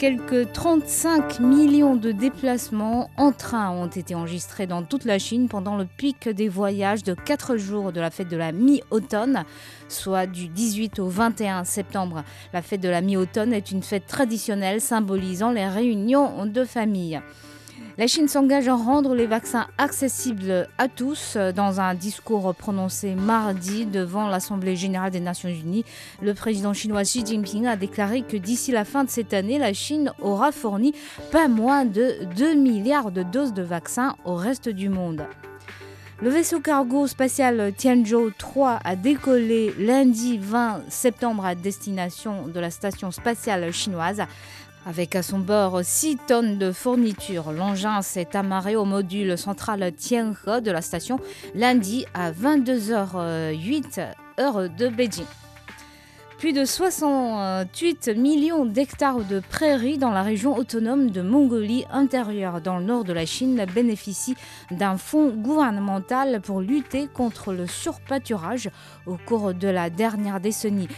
Quelques 35 millions de déplacements en train ont été enregistrés dans toute la Chine pendant le pic des voyages de 4 jours de la fête de la mi-automne, soit du 18 au 21 septembre. La fête de la mi-automne est une fête traditionnelle symbolisant les réunions de famille. La Chine s'engage à rendre les vaccins accessibles à tous. Dans un discours prononcé mardi devant l'Assemblée générale des Nations unies, le président chinois Xi Jinping a déclaré que d'ici la fin de cette année, la Chine aura fourni pas moins de 2 milliards de doses de vaccins au reste du monde. Le vaisseau cargo spatial Tianzhou 3 a décollé lundi 20 septembre à destination de la station spatiale chinoise. Avec à son bord 6 tonnes de fournitures, l'engin s'est amarré au module central Tianhe de la station lundi à 22h08 heure de Beijing. Plus de 68 millions d'hectares de prairies dans la région autonome de Mongolie intérieure, dans le nord de la Chine, bénéficient d'un fonds gouvernemental pour lutter contre le surpâturage au cours de la dernière décennie.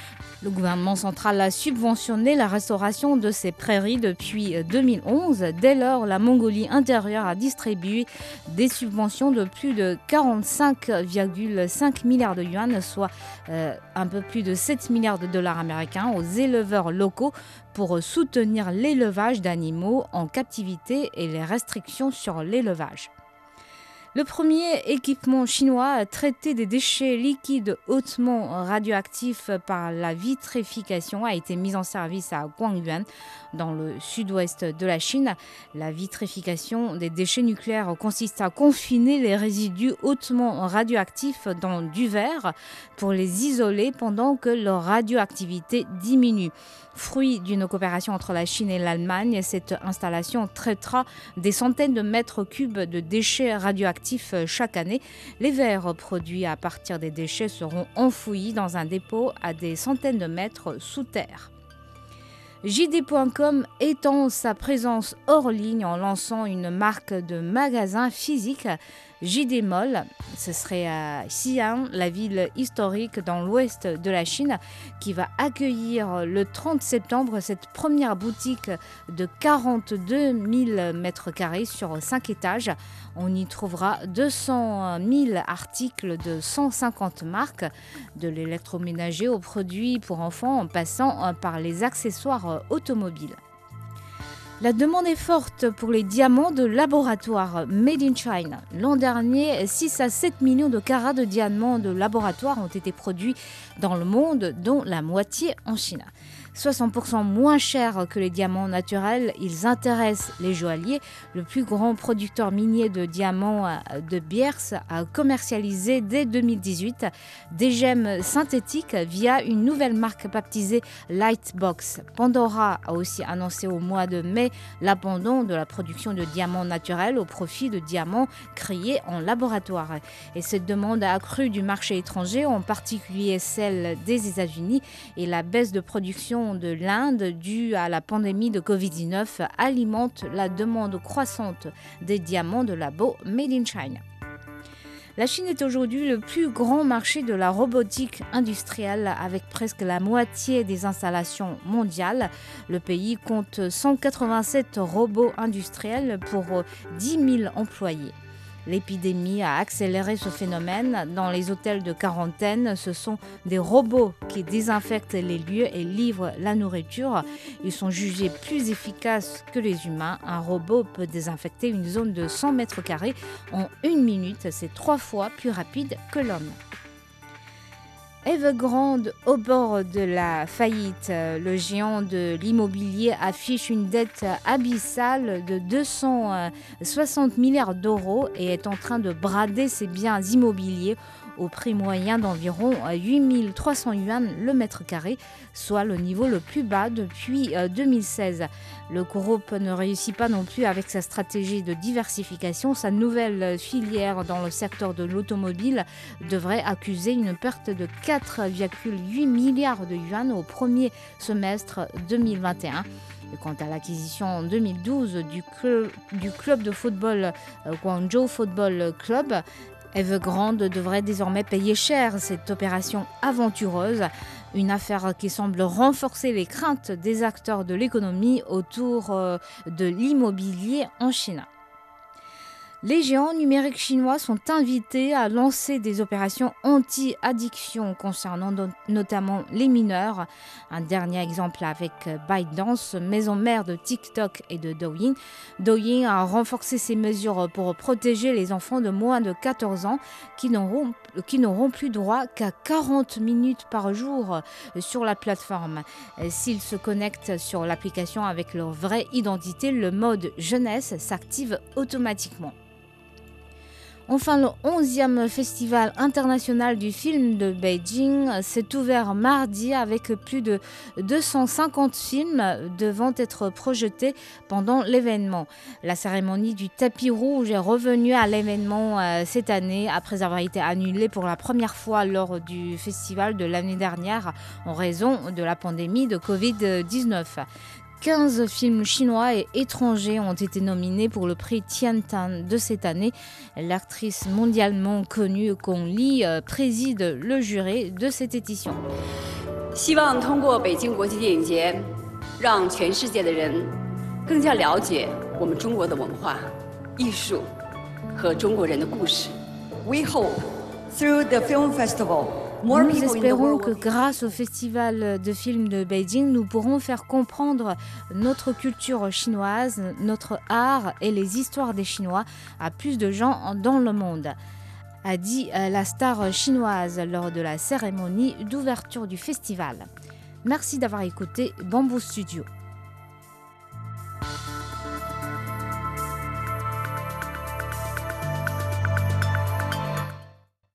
Le gouvernement central a subventionné la restauration de ces prairies depuis 2011. Dès lors, la Mongolie intérieure a distribué des subventions de plus de 45,5 milliards de yuan, soit euh, un peu plus de 7 milliards de dollars américains aux éleveurs locaux pour soutenir l'élevage d'animaux en captivité et les restrictions sur l'élevage. Le premier équipement chinois à traiter des déchets liquides hautement radioactifs par la vitrification a été mis en service à Guangyuan, dans le sud-ouest de la Chine. La vitrification des déchets nucléaires consiste à confiner les résidus hautement radioactifs dans du verre pour les isoler pendant que leur radioactivité diminue. Fruit d'une coopération entre la Chine et l'Allemagne, cette installation traitera des centaines de mètres cubes de déchets radioactifs chaque année. Les verres produits à partir des déchets seront enfouis dans un dépôt à des centaines de mètres sous terre. JD.com étend sa présence hors ligne en lançant une marque de magasin physique Mall. Ce serait à Xi'an, la ville historique dans l'ouest de la Chine, qui va accueillir le 30 septembre cette première boutique de 42 000 mètres carrés sur 5 étages. On y trouvera 200 000 articles de 150 marques, de l'électroménager aux produits pour enfants en passant par les accessoires automobiles. La demande est forte pour les diamants de laboratoire Made in China. L'an dernier, 6 à 7 millions de carats de diamants de laboratoire ont été produits dans le monde, dont la moitié en Chine. 60% moins cher que les diamants naturels. Ils intéressent les joailliers. Le plus grand producteur minier de diamants euh, de Biers a commercialisé dès 2018 des gemmes synthétiques via une nouvelle marque baptisée Lightbox. Pandora a aussi annoncé au mois de mai l'abandon de la production de diamants naturels au profit de diamants créés en laboratoire. Et cette demande a accru du marché étranger, en particulier celle des États-Unis, et la baisse de production de l'Inde due à la pandémie de Covid-19 alimente la demande croissante des diamants de labo Made in China. La Chine est aujourd'hui le plus grand marché de la robotique industrielle avec presque la moitié des installations mondiales. Le pays compte 187 robots industriels pour 10 000 employés. L'épidémie a accéléré ce phénomène. Dans les hôtels de quarantaine, ce sont des robots qui désinfectent les lieux et livrent la nourriture. Ils sont jugés plus efficaces que les humains. Un robot peut désinfecter une zone de 100 mètres carrés en une minute. C'est trois fois plus rapide que l'homme. Evergrande au bord de la faillite. Le géant de l'immobilier affiche une dette abyssale de 260 milliards d'euros et est en train de brader ses biens immobiliers au prix moyen d'environ 8300 yuan le mètre carré, soit le niveau le plus bas depuis 2016. Le groupe ne réussit pas non plus avec sa stratégie de diversification. Sa nouvelle filière dans le secteur de l'automobile devrait accuser une perte de 4,8 milliards de yuan au premier semestre 2021. quant à l'acquisition en 2012 du, club, du club de football euh, Guangzhou Football Club, Evergrande devrait désormais payer cher cette opération aventureuse, une affaire qui semble renforcer les craintes des acteurs de l'économie autour euh, de l'immobilier en Chine. Les géants numériques chinois sont invités à lancer des opérations anti-addiction concernant notamment les mineurs. Un dernier exemple avec ByteDance, maison mère de TikTok et de Douyin. Douyin a renforcé ses mesures pour protéger les enfants de moins de 14 ans qui n'auront plus droit qu'à 40 minutes par jour sur la plateforme. S'ils se connectent sur l'application avec leur vraie identité, le mode jeunesse s'active automatiquement. Enfin, le 11e Festival international du film de Beijing s'est ouvert mardi avec plus de 250 films devant être projetés pendant l'événement. La cérémonie du tapis rouge est revenue à l'événement euh, cette année après avoir été annulée pour la première fois lors du festival de l'année dernière en raison de la pandémie de Covid-19. 15 films chinois et étrangers ont été nominés pour le prix Tiantan de cette année. L'actrice mondialement connue Gong Li euh, préside le jury de cette édition. 希望通过北京国际电影节，让全世界的人更加了解我们中国的文化、艺术和中国人的故事。We hope through the film festival. nous espérons que grâce au Festival de films de Beijing, nous pourrons faire comprendre notre culture chinoise, notre art et les histoires des Chinois à plus de gens dans le monde a dit euh, la star chinoise lors de la cérémonie d'ouverture du festival. Merci d'avoir écouté Bamboo Studio.